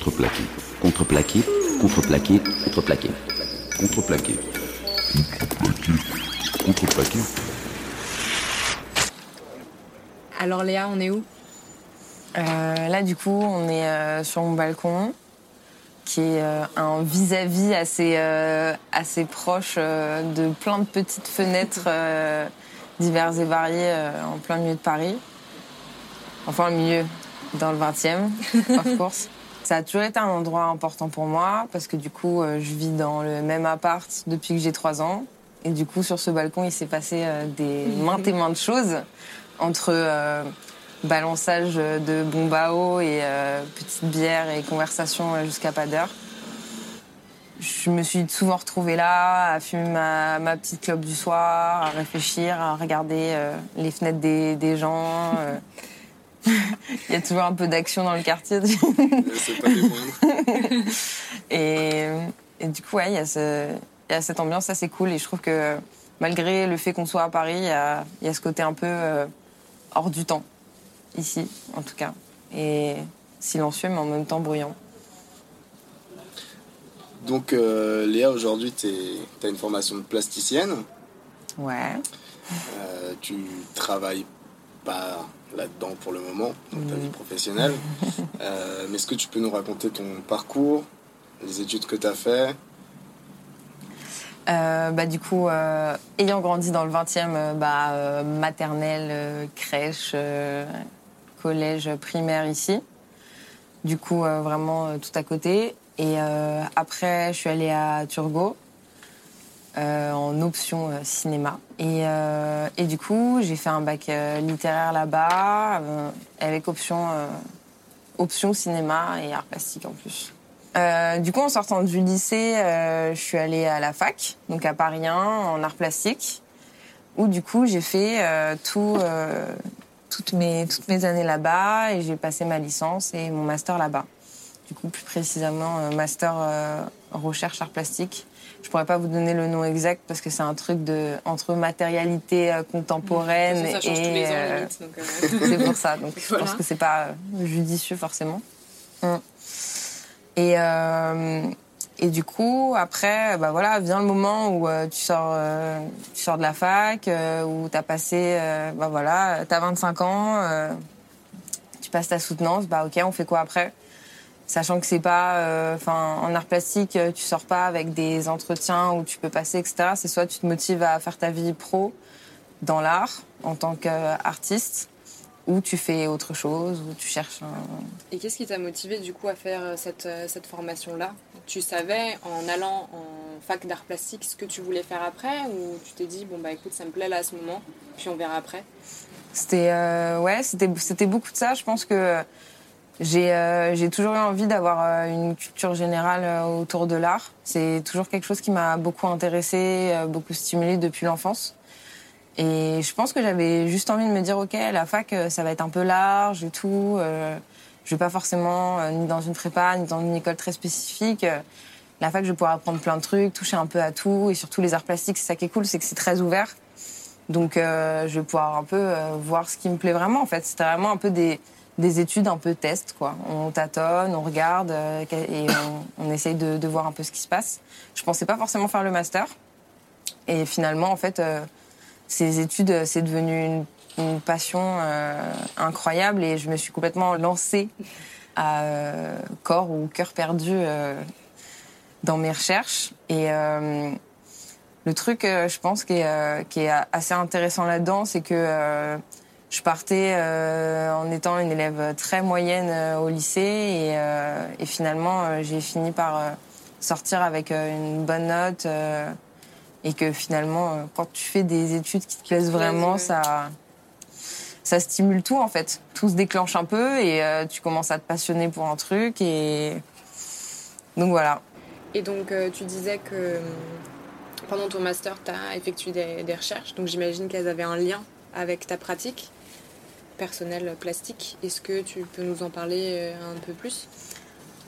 contreplaqué, contreplaqué, contreplaqué, contreplaqué, contreplaqué, contreplaqué, contreplaqué. Alors Léa, on est où? Euh, là, du coup, on est euh, sur mon balcon, qui est euh, un vis-à-vis assez, euh, assez proche euh, de plein de petites fenêtres euh, diverses et variées euh, en plein milieu de Paris. Enfin, au milieu, dans le 20e, of course. Ça a toujours été un endroit important pour moi, parce que du coup, euh, je vis dans le même appart depuis que j'ai 3 ans. Et du coup, sur ce balcon, il s'est passé euh, des maintes et maintes choses entre euh, balançage de bombes à eau et euh, petites bières et conversations euh, jusqu'à pas d'heure. Je me suis souvent retrouvée là, à fumer ma, ma petite clope du soir, à réfléchir, à regarder euh, les fenêtres des, des gens. Il y a toujours un peu d'action dans le quartier. C'est pas moindres. Et, et du coup, ouais, il y, a ce- il y a cette ambiance assez cool. Et je trouve que malgré le fait qu'on soit à Paris, il y a, il y a ce côté un peu euh, hors du temps, ici en tout cas. Et silencieux, mais en même temps bruyant. Donc, euh, Léa, aujourd'hui, tu as une formation de plasticienne. Ouais. Euh, tu travailles pas là-dedans pour le moment, dans ta vie professionnelle. Euh, mais est-ce que tu peux nous raconter ton parcours, les études que tu as fait? Euh, bah, du coup, euh, ayant grandi dans le 20e, euh, bah, maternelle, crèche, collège, primaire ici. Du coup, vraiment tout à côté. Et après, je suis allée à Turgot euh, en option euh, cinéma. Et, euh, et du coup, j'ai fait un bac euh, littéraire là-bas avec option, option cinéma et art plastique en plus. Du coup, en sortant du lycée, je suis allée à la fac, donc à Paris 1, en art plastique, où du coup j'ai fait tout, toutes, mes, toutes mes années là-bas et j'ai passé ma licence et mon master là-bas. Du coup, plus précisément, master euh, recherche art plastique. Je pourrais pas vous donner le nom exact parce que c'est un truc de entre matérialité euh, contemporaine ça, ça change et tous les ans, euh, euh, c'est pour ça. Donc je pense que c'est pas judicieux forcément. Mm. Et euh, et du coup après bah voilà vient le moment où tu sors tu sors de la fac où t'as passé euh, bah voilà t'as 25 ans tu passes ta soutenance bah ok on fait quoi après? Sachant que c'est pas euh, en art plastique euh, tu sors pas avec des entretiens où tu peux passer etc c'est soit tu te motives à faire ta vie pro dans l'art en tant qu'artiste ou tu fais autre chose ou tu cherches un Et qu'est-ce qui t'a motivé du coup à faire euh, cette, cette formation-là? Tu savais en allant en fac d'art plastique ce que tu voulais faire après ou tu t'es dit bon bah écoute ça me plaît là à ce moment puis on verra après? C'était euh, ouais, c'était c'était beaucoup de ça. Je pense que j'ai euh, toujours eu envie d'avoir euh, une culture générale euh, autour de l'art. C'est toujours quelque chose qui m'a beaucoup intéressée, euh, beaucoup stimulée depuis l'enfance. Et je pense que j'avais juste envie de me dire ok, la fac ça va être un peu large et tout. Je vais pas forcément ni dans une prépa ni dans une école très spécifique. La fac, je vais pouvoir apprendre plein de trucs, toucher un peu à tout, et surtout les arts plastiques, c'est ça qui est cool, c'est que c'est très ouvert. Donc, je vais pouvoir un peu voir ce qui me plaît vraiment. En fait, c'était vraiment un peu des, des études, un peu test, quoi. On tâtonne, on regarde euh, et on, essaye de, voir un peu ce qui se passe. Je pensais pas forcément faire le master, et finalement, en fait, euh, ces études, euh, c'est devenu une, passion incroyable, et je me suis complètement lancée à corps ou cœur perdu dans mes recherches. Et le truc, je pense, qui est, qui est assez intéressant là-dedans, c'est que je partais euh, en étant une élève très moyenne euh, au lycée et, euh, et finalement, j'ai fini par sortir avec une bonne note et que finalement, quand tu fais des études qui te plaisent vraiment, ça, ça stimule tout en fait. Tout se déclenche un peu et tu commences à te passionner pour un truc et donc voilà. Et donc tu disais que pendant ton master tu as effectué des, des recherches donc j'imagine qu'elles avaient un lien avec ta pratique personnelle plastique. Est-ce que tu peux nous en parler euh, un peu plus?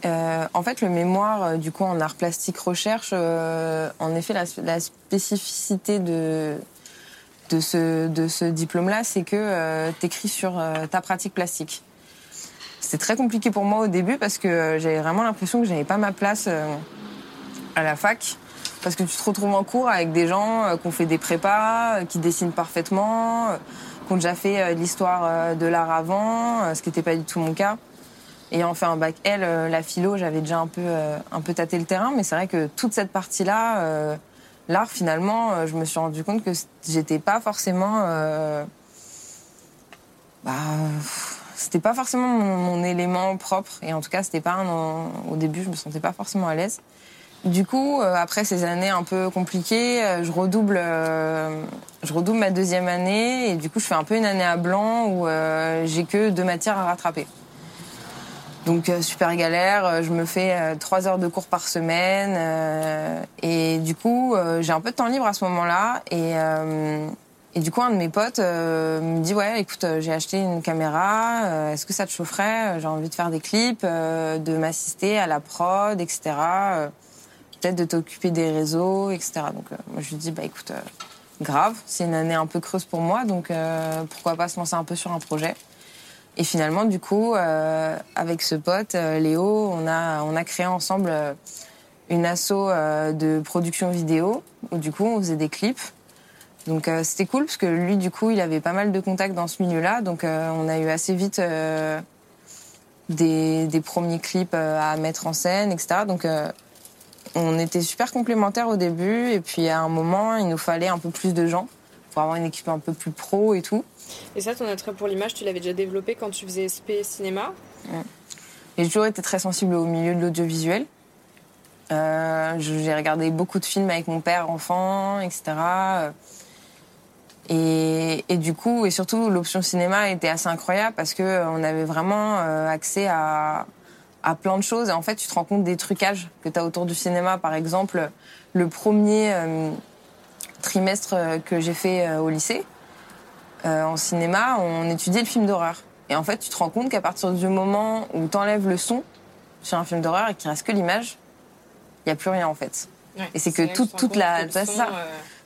Euh, en fait, le mémoire, euh, du coup, en art plastique recherche, euh, en effet, la, spécificité de, de ce, de ce diplôme-là, c'est que tu écris sur euh, ta pratique plastique. c'était très compliqué pour moi au début parce que j'avais vraiment l'impression que j'avais pas ma place à la fac. Parce que tu te retrouves en cours avec des gens qui ont fait des prépas, qui dessinent parfaitement, qui ont déjà fait de l'histoire de l'art avant, ce qui n'était pas du tout mon cas. Ayant fait un bac L, la philo, j'avais déjà un peu, un peu tâté le terrain, mais c'est vrai que toute cette partie-là, l'art, finalement, je me suis rendu compte que j'étais pas forcément bah, c'était pas forcément mon, élément propre. Et en tout cas, c'était pas au début, je me sentais pas forcément à l'aise. Du coup, euh, après ces années un peu compliquées, euh, je redouble, euh, je redouble ma deuxième année et du coup, je fais un peu une année à blanc où j'ai que deux matières à rattraper. Donc super galère, je me fais trois heures de cours par semaine et du coup, j'ai un peu de temps libre à ce moment-là et et du coup, un de mes potes euh, me dit ouais, écoute, euh, j'ai acheté une caméra. Euh, est-ce que ça te chaufferait? J'ai envie de faire des clips, de m'assister à la prod, etc. Peut-être de t'occuper des réseaux, etc. Donc moi, je lui dis bah écoute, grave. C'est une année un peu creuse pour moi, donc pourquoi pas se lancer un peu sur un projet. Et finalement, du coup, avec ce pote Léo, on a on a créé ensemble une asso de production vidéo où du coup on faisait des clips. Donc euh, c'était cool parce que lui, du coup, il avait pas mal de contacts dans ce milieu-là. Donc euh, on a eu assez vite euh, des, des, premiers clips à mettre en scène, etc. Donc on était super complémentaires au début. Et puis à un moment, il nous fallait un peu plus de gens pour avoir une équipe un peu plus pro et tout. Et ça, ton attrait pour l'image, tu l'avais déjà développé quand tu faisais SP cinéma J'ai toujours été très sensible au milieu de l'audiovisuel. j'ai regardé beaucoup de films avec mon père enfant, etc. Et, et, du coup, et surtout, l'option cinéma était assez incroyable parce que euh, on avait vraiment euh, accès à, à plein de choses. Et en fait, tu te rends compte des trucages que tu as autour du cinéma. Par exemple, le premier euh, trimestre que j'ai fait au lycée, en cinéma, on étudiait le film d'horreur. Et en fait, tu te rends compte qu'à partir du moment où tu enlèves le son sur un film d'horreur et qu'il reste que l'image, il n'y a plus rien en fait. Ouais, et c'est que toute, toute la. ça,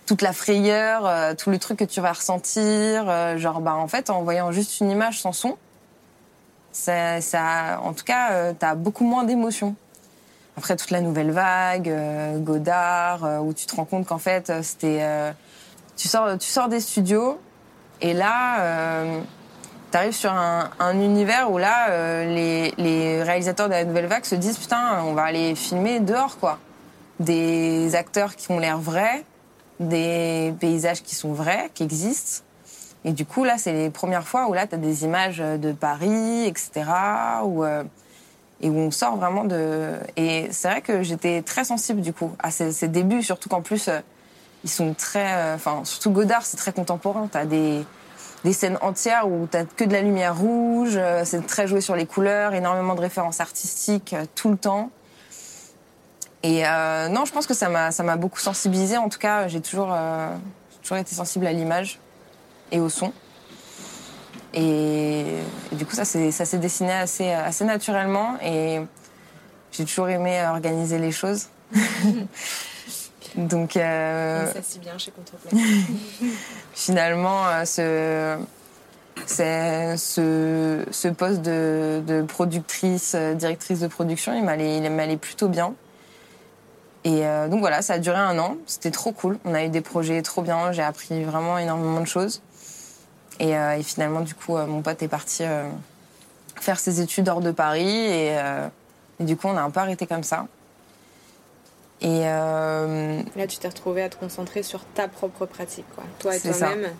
toute la frayeur, euh, tout le truc que tu vas ressentir. Euh, genre, bah, en fait, en voyant juste une image sans son, ça, ça en tout cas, euh, tu as beaucoup moins d'émotions. Après, toute la nouvelle vague, Godard, où tu te rends compte qu'en fait, c'était. tu, sors, des studios, et là, tu arrives sur un, un, univers où là, les réalisateurs de la nouvelle vague se disent Putain, on va aller filmer dehors, quoi. Des acteurs qui ont l'air vrais, des paysages qui sont vrais, qui existent. Et du coup, là, c'est les premières fois où là, tu as des images de Paris, etc. Euh, et où on sort vraiment de... Et c'est vrai que j'étais très sensible, du coup, à ces, débuts, surtout qu'en plus, euh, ils sont très... Euh, enfin, surtout Godard, c'est très contemporain. Tu as des, scènes entières où tu que de la lumière rouge, c'est très joué sur les couleurs, énormément de références artistiques tout le temps. Et euh, non, je pense que ça m'a, beaucoup sensibilisé. En tout cas, j'ai toujours, euh, toujours été sensible à l'image et au son. Et, du coup, ça, s'est, dessiné assez, assez naturellement. Et j'ai toujours aimé organiser les choses. Donc, euh, ça si bien chez Contreplay. finalement, ce, c'est ce, ce poste de, de, productrice, directrice de production, il m'allait, il m'allait plutôt bien. Et euh, donc voilà, ça a duré un an. C'était trop cool. On a eu des projets trop bien. J'ai appris vraiment énormément de choses. Et, euh, finalement, du coup, euh, mon pote est parti faire ses études hors de Paris. Et, du coup, on a un peu arrêté comme ça. Et là, tu t'es retrouvée à te concentrer sur ta propre pratique, quoi. Toi et toi-même.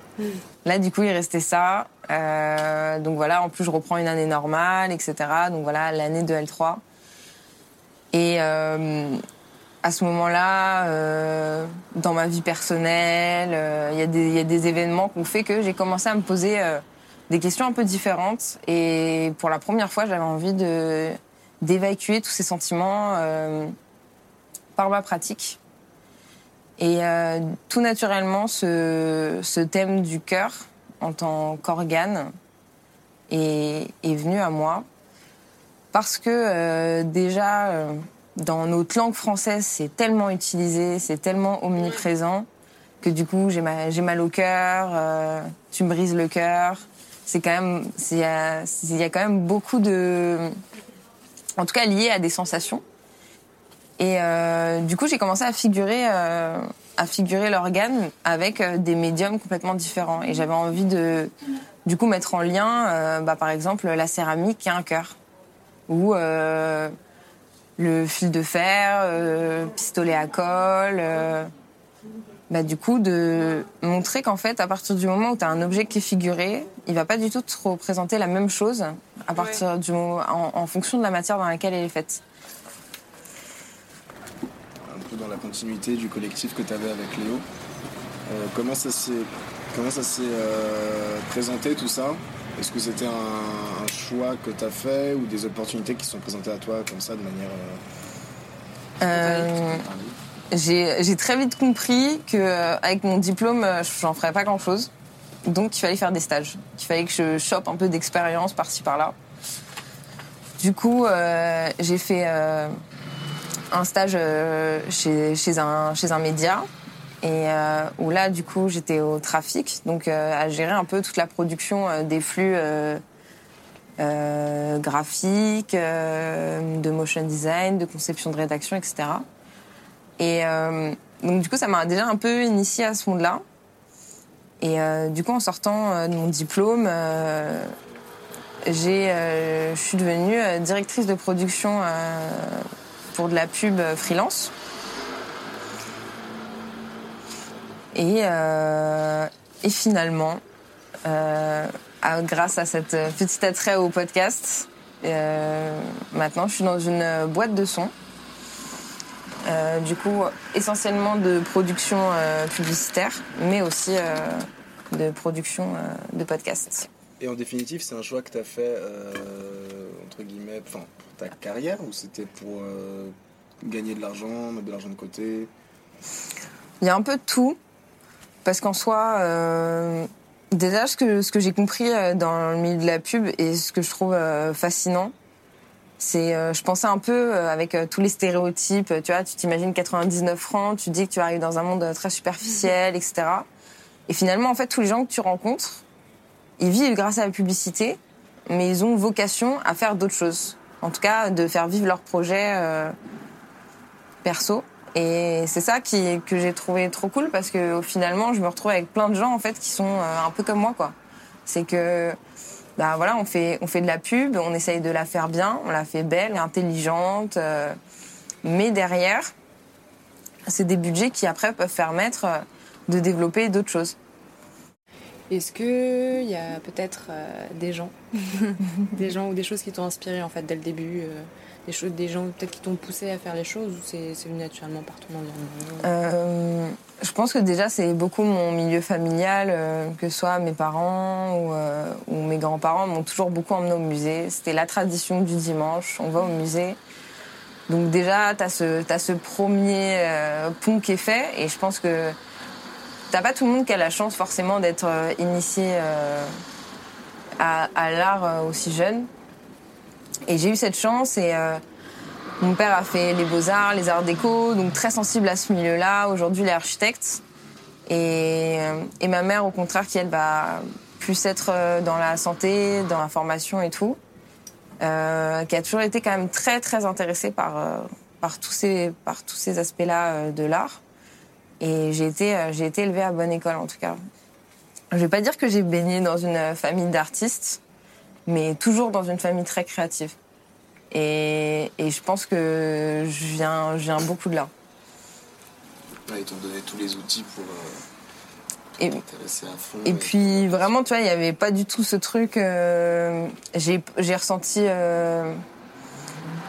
Là, du coup, il restait ça. donc voilà, en plus, je reprends une année normale, etc. Donc voilà, l'année de L3. Et à ce moment-là, euh, dans ma vie personnelle, euh, il y, a des événements qui ont fait que j'ai commencé à me poser euh, des questions un peu différentes. Et pour la première fois, j'avais envie d'évacuer tous ces sentiments par ma pratique. Et tout naturellement, ce, thème du cœur en tant qu'organe est, venu à moi parce que déjà dans notre langue française, c'est tellement utilisé, c'est tellement omniprésent que du coup, j'ai mal, au cœur, euh, tu me brises le cœur, c'est quand même, il y, a, il y a quand même beaucoup de, en tout cas lié à des sensations. Et euh, du coup, j'ai commencé à figurer, euh, à figurer l'organe avec euh, des médiums complètement différents. Et j'avais envie de, du coup, mettre en lien, euh, bah, par exemple, la céramique et un cœur, ou euh, le fil de fer, euh, pistolet à colle. bah, du coup, de montrer qu'en fait, à partir du moment où tu as un objet qui est figuré, il va pas du tout te représenter la même chose à partir Ouais. du moment, en, en fonction de la matière dans laquelle elle est faite. un peu dans la continuité du collectif que tu avais avec Léo. Euh, comment ça s'est comment ça s'est euh, présenté tout ça? Est-ce que c'était un, un choix que tu as fait ou des opportunités qui se sont présentées à toi comme ça de manière euh, Euh, j'ai très vite compris que euh, avec mon diplôme, euh, j'en ferais pas grand chose. Donc il fallait faire des stages. Il fallait que je chope un peu d'expérience par-ci par-là. Du coup, j'ai fait un stage chez, chez, un, chez un média. Et euh, où là, du coup, j'étais au trafic, donc euh, à gérer un peu toute la production euh, des flux euh, euh, graphiques, de motion design, de conception de rédaction, etc. Et donc du coup, ça m'a déjà un peu initiée à ce monde-là. Et du coup, en sortant de mon diplôme, j'ai, je suis devenue directrice de production pour de la pub freelance. Et, euh, et finalement, euh, à- grâce à cette euh, petit attrait au podcast, euh, maintenant je suis dans une boîte de son. Du coup, essentiellement de production publicitaire, mais aussi de production de podcasts. Et en définitive, c'est un choix que tu as fait, entre guillemets, enfin, pour ta carrière ou c'était pour gagner de l'argent, mettre de l'argent de côté? Il y a un peu de tout, parce qu'en soi, euh, déjà ce que, j'ai compris euh, dans le milieu de la pub et ce que je trouve euh, fascinant, c'est, euh, je pensais un peu avec tous les stéréotypes, tu vois, tu t'imagines 99 francs, tu dis que tu arrives dans un monde très superficiel, etc. Et finalement, en fait, tous les gens que tu rencontres, ils vivent grâce à la publicité, mais ils ont vocation à faire d'autres choses. En tout cas, de faire vivre leur projet perso. Et c'est ça qui, que j'ai trouvé trop cool parce que finalement, je me retrouve avec plein de gens en fait qui sont euh, un peu comme moi, quoi. C'est que, bah voilà, on fait, on fait de la pub, on essaye de la faire bien, on la fait belle, intelligente, euh, mais derrière, c'est des budgets qui après peuvent permettre euh, de développer d'autres choses. Est-ce que il y a peut-être des gens, des gens ou des choses qui t'ont inspiré en fait dès le début, des choses, des gens peut-être qui t'ont poussé à faire les choses ou c'est venu naturellement par ton environnement? Euh, je pense que déjà c'est beaucoup mon milieu familial, euh, que ce soit mes parents ou, euh, ou mes grands-parents m'ont toujours beaucoup emmené au musée. C'était la tradition du dimanche, on va au musée. Donc déjà, tu as ce, premier euh, pont qui est fait et je pense que t'as pas tout le monde qui a la chance forcément d'être initié à, l'art aussi jeune. Et j'ai eu cette chance et euh, mon père a fait les beaux-arts, les arts déco, donc très sensible à ce milieu-là. Aujourd'hui, il est architecte. Et, euh, et ma mère, au contraire, qui elle va plus être euh, dans la santé, dans la formation et tout, euh, qui a toujours été quand même très très intéressée par euh, par tous ces par tous ces aspects-là de l'art. Et j'ai été j'ai été élevée à bonne école en tout cas. Je vais pas dire que j'ai baigné dans une famille d'artistes, mais toujours dans une famille très créative. Et, et je pense que je viens, je viens beaucoup de là. Ouais, Ils t'ont donné tous les outils pour euh, Et, t'intéresser à fond. et puis vraiment, tu vois, il n'y avait pas du tout ce truc. euh, j'ai ressenti euh,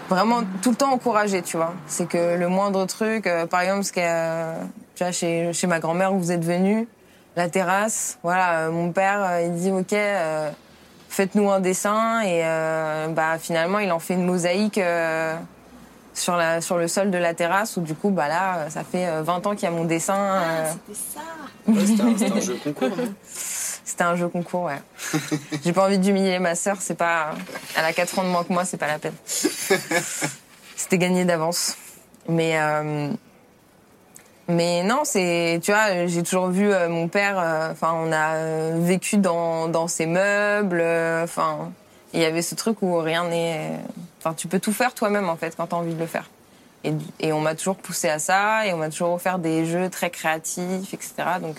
vraiment tout le temps encouragé, tu vois. C'est que le moindre truc, euh, par exemple, ce a, tu vois, chez, chez ma grand-mère où vous êtes venu, la terrasse, voilà, mon père, il dit, ok. Euh, Faites-nous un dessin et euh, bah finalement il en fait une mosaïque euh, sur la sur le sol de la terrasse où du coup bah là euh, ça fait euh, 20 ans qu'il y a mon dessin euh, C'était ça Ouais, c'était un, jeu concours, non? C'était un jeu concours, ouais. J'ai pas envie d'humilier ma sœur, c'est pas. Elle a 4 ans de moins que moi, c'est pas la peine. C'était gagné d'avance. Mais. Mais non, c'est, tu vois, j'ai toujours vu euh, mon père. euh, Enfin, on a euh, vécu dans dans ses meubles. Enfin, il y avait ce truc où rien n'est. Enfin, tu peux tout faire toi-même en fait quand t'as envie de le faire. Et, on m'a toujours poussé à ça, et on m'a toujours offert des jeux très créatifs, etc. Donc,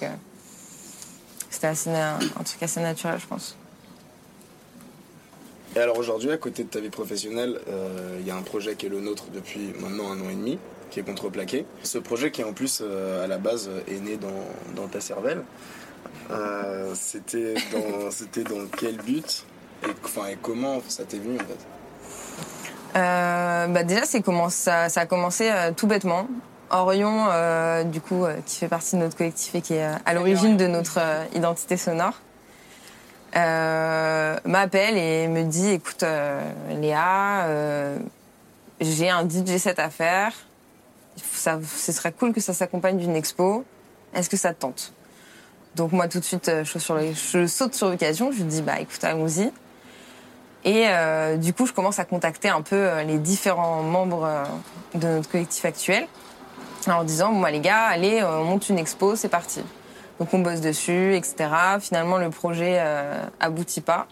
c'était assez na- un truc assez naturel, je pense. Et alors aujourd'hui, à côté de ta vie professionnelle, il y a un projet qui est le nôtre depuis maintenant un an et demi, qui est Contreplaqué. Ce projet qui en plus, euh, à la base, euh, est né dans, dans ta cervelle. Euh, c'était dans, c'était dans quel but et, enfin, et comment ça t'est venu en fait? Euh, bah déjà, c'est comment ça, ça a commencé euh, tout bêtement. Orion, euh, du coup, euh, qui fait partie de notre collectif et qui est euh, à l'origine de notre euh, identité sonore, euh, m'appelle et me dit "Écoute, euh, Léa, euh, j'ai un DJ set à faire. Ça, ce serait cool que ça s'accompagne d'une expo. Est-ce que ça te tente? Donc moi, tout de suite, euh, je, saute sur l'occasion. Je lui dis "Bah, écoute, allons-y." Et euh, du coup, je commence à contacter un peu euh, les différents membres de notre collectif actuel en disant bon, bah, les gars, allez, on monte une expo, c'est parti. Donc on bosse dessus, etc. Finalement, le projet euh, aboutit pas.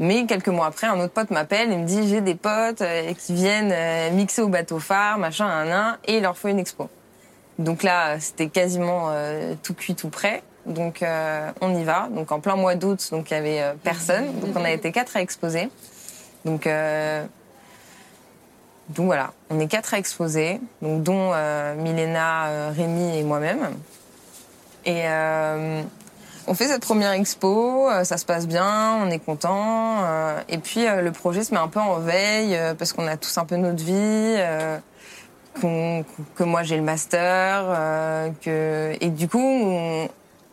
Mais quelques mois après, un autre pote m'appelle et me dit j'ai des potes euh, qui viennent euh, mixer au bateau phare, machin, un, un, et il leur faut une expo. Donc là, c'était quasiment euh, tout cuit, tout prêt. Donc on y va. Donc en plein mois d'août, donc il y avait personne. Donc on a été quatre à exposer. Donc donc voilà, on est quatre à exposer, donc dont Milena, Rémi et moi-même. Et on fait cette première expo, euh, ça se passe bien, on est content. euh, et puis euh, le projet se met un peu en veille parce qu'on a tous un peu notre vie. que moi j'ai le master, euh, que et du coup on-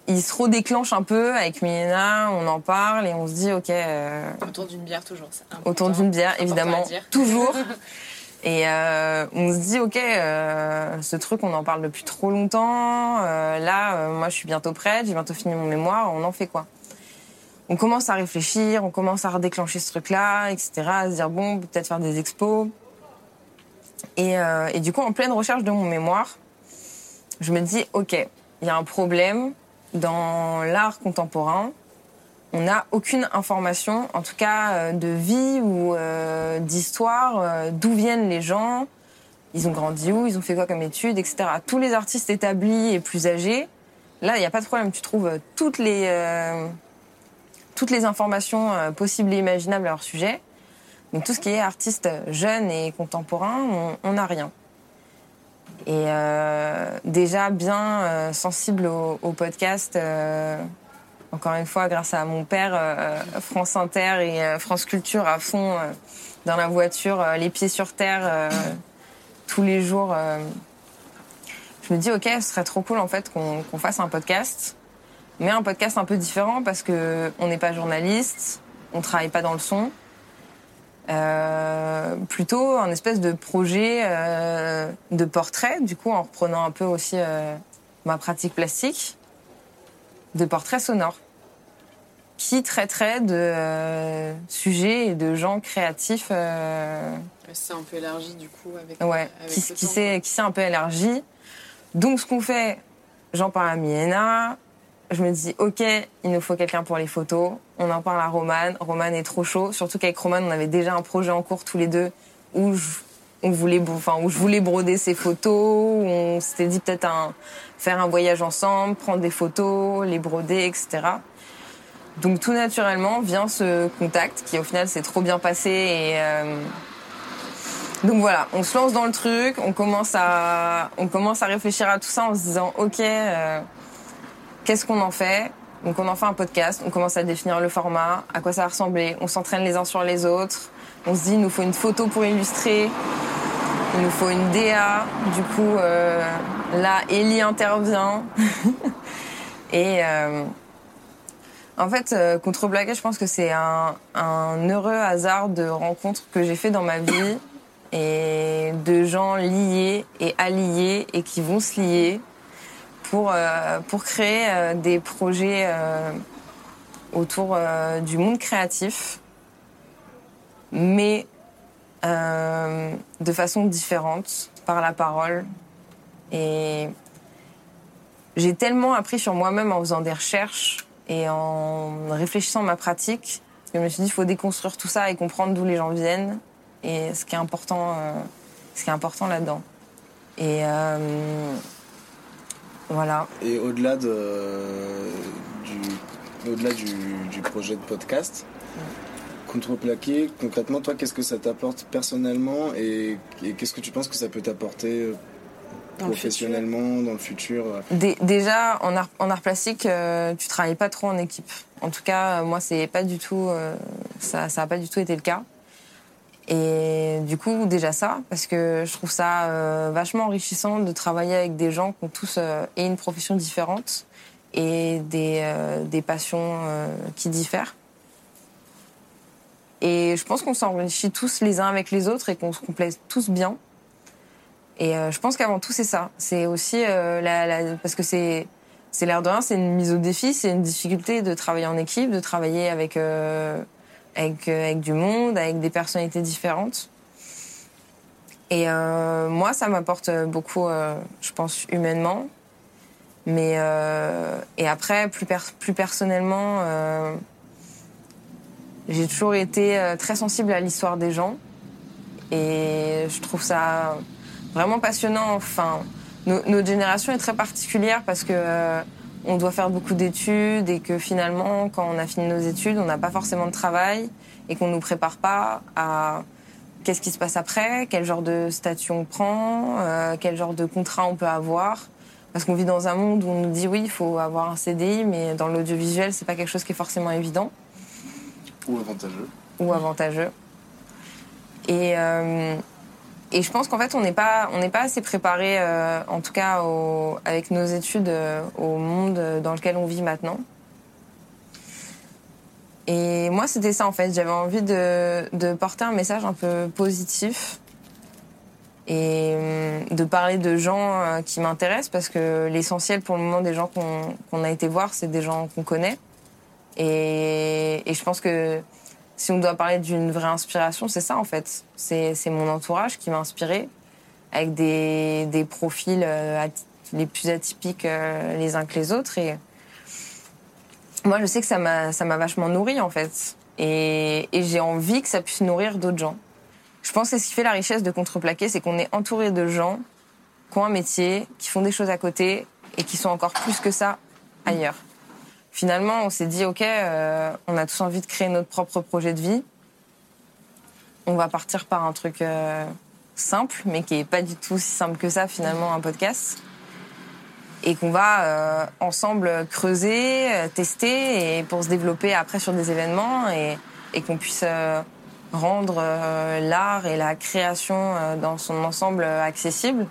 il se redéclenche un peu avec Milena, on en parle et on se dit ok euh, Autour d'une bière, toujours. autour d'une bière évidemment toujours et euh, on se dit ok euh, ce truc on en parle depuis trop longtemps. Euh, là moi je suis bientôt prête. J'ai bientôt fini mon mémoire. On en fait quoi? On commence à réfléchir. On commence à redéclencher ce truc là etc à se dire bon on peut peut-être faire des expos. Et, et du coup en pleine recherche de mon mémoire je me dis ok il y a un problème dans l'art contemporain on n'a aucune information, en tout cas euh, de vie ou euh, d'histoire, euh, d'où viennent les gens, ils ont grandi où, ils ont fait quoi comme études, etc. Tous les artistes établis et plus âgés, là, il n'y a pas de problème, tu trouves toutes les, toutes les informations possibles et imaginables à leur sujet. Mais tout ce qui est artiste jeune et contemporain, on- n'a rien. Et déjà bien sensible au, podcast, encore une fois, grâce à mon père, euh, France Inter et euh, France Culture à fond euh, dans la voiture, euh, les pieds sur terre, euh, tous les jours. euh, je me dis, ok, ce serait trop cool en fait qu'on fasse un podcast, mais un podcast un peu différent parce que on n'est pas journaliste, on travaille pas dans le son. Euh, plutôt un espèce de projet euh, de portrait, du coup en reprenant un peu aussi euh, ma pratique plastique, de portrait sonore qui traiterait de euh, sujets et de gens créatifs euh, C'est un peu élargi du coup avec, ouais, avec qui, qui s'est qui s'est un peu élargi. Donc ce qu'on fait, j'en parle à Miena, je me dis ok, il nous faut quelqu'un pour les photos. On en parle à Roman, Roman est trop chaud, surtout qu'avec Roman on avait déjà un projet en cours tous les deux où je, on voulait, enfin où je voulais broder ses photos, où on s'était dit peut-être un, faire un voyage ensemble, prendre des photos, les broder, etc. Donc tout naturellement vient ce contact qui au final s'est trop bien passé et euh, donc voilà, on se lance dans le truc, on commence à on commence à réfléchir à tout ça en se disant ok euh, qu'est-ce qu'on en fait? Donc on en fait un podcast, on commence à définir le format, à quoi ça va ressembler, on s'entraîne les uns sur les autres, on se dit il nous faut une photo pour illustrer, il nous faut une DA, du coup euh, là Ellie intervient. Et euh, en fait, euh, Contreblaguet, je pense que c'est un, heureux hasard de rencontres que j'ai fait dans ma vie et de gens liés et alliés et qui vont se lier pour, euh, pour créer euh, des projets autour du monde créatif, mais de façon différente, par la parole. Et j'ai tellement appris sur moi-même en faisant des recherches et en réfléchissant à ma pratique que je me suis dit il faut déconstruire tout ça et comprendre d'où les gens viennent et ce qui est important, euh, ce qui est important là-dedans. Et euh, voilà. Et au-delà de, du, au-delà du, du projet de podcast, contreplaqué, concrètement, toi, qu'est-ce que ça t'apporte personnellement et, et qu'est-ce que tu penses que ça peut t'apporter le professionnellement dans le futur euh Dé- déjà, en art, en art plastique, euh, tu travailles pas trop en équipe. En tout cas, euh, moi, c'est pas du tout, euh, ça, ça a pas du tout été le cas. Et du coup, déjà ça, parce que je trouve ça euh, vachement enrichissant de travailler avec des gens qui ont tous euh, et une profession différente et des, euh, des passions euh, qui diffèrent. Et je pense qu'on s'enrichit tous les uns avec les autres et qu'on se complète tous bien. Et euh, je pense qu'avant tout, c'est ça. C'est aussi euh, la, la- parce que c'est c'est l'air de rien, c'est une mise au défi, c'est une difficulté de travailler en équipe, de travailler avec euh, avec euh, avec du monde, avec des personnalités différentes. Et euh, moi, ça m'apporte beaucoup, euh, je pense, humainement. Mais et après, plus plus personnellement, j'ai toujours été très sensible à l'histoire des gens. Et je trouve ça vraiment passionnant. Enfin, no- notre génération est très particulière parce que euh, on doit faire beaucoup d'études et que finalement, quand on a fini nos études, on n'a pas forcément de travail et qu'on nous prépare pas à qu'est-ce qui se passe après, quel genre de statut on prend, euh, quel genre de contrat on peut avoir. Parce qu'on vit dans un monde où on nous dit oui, il faut avoir un CDI, mais dans l'audiovisuel, c'est pas quelque chose qui est forcément évident ou avantageux ou avantageux. Et, euh, et je pense qu'en fait, on n'est pas, on n'est pas assez préparé, euh, en tout cas avec nos études, euh, au monde dans lequel on vit maintenant. Et moi, c'était ça en fait. J'avais envie de, de porter un message un peu positif et euh, de parler de gens euh, qui m'intéressent parce que l'essentiel pour le moment des gens qu'on qu'on a été voir, c'est des gens qu'on connaît. Et, et je pense que si on doit parler d'une vraie inspiration, c'est ça en fait. C'est mon entourage qui m'a inspiré avec des, des profils euh, les plus atypiques euh, les uns que les autres. Et moi, je sais que ça m'a ça m'a vachement nourri en fait. Et, et j'ai envie que ça puisse nourrir d'autres gens. Je pense que ce qui fait la richesse de Contreplaqué, c'est qu'on est entouré de gens qui ont un métier, qui font des choses à côté et qui sont encore plus que ça ailleurs. Finalement, on s'est dit, OK, euh, on a tous envie de créer notre propre projet de vie. On va partir par un truc euh, simple, mais qui est pas du tout si simple que ça, finalement, un podcast. Et qu'on va euh, ensemble creuser, euh, tester, et pour se développer après sur des événements, et, et qu'on puisse euh, rendre euh, l'art et la création dans son ensemble accessible.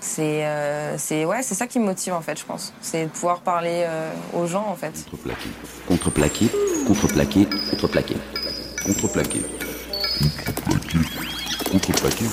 C'est euh, c'est ça qui me motive en fait, je pense. C'est de pouvoir parler euh, aux gens en fait. Contreplaqué. Contreplaqué. Contreplaqué. Contreplaqué. Contreplaqué. Contreplaqué.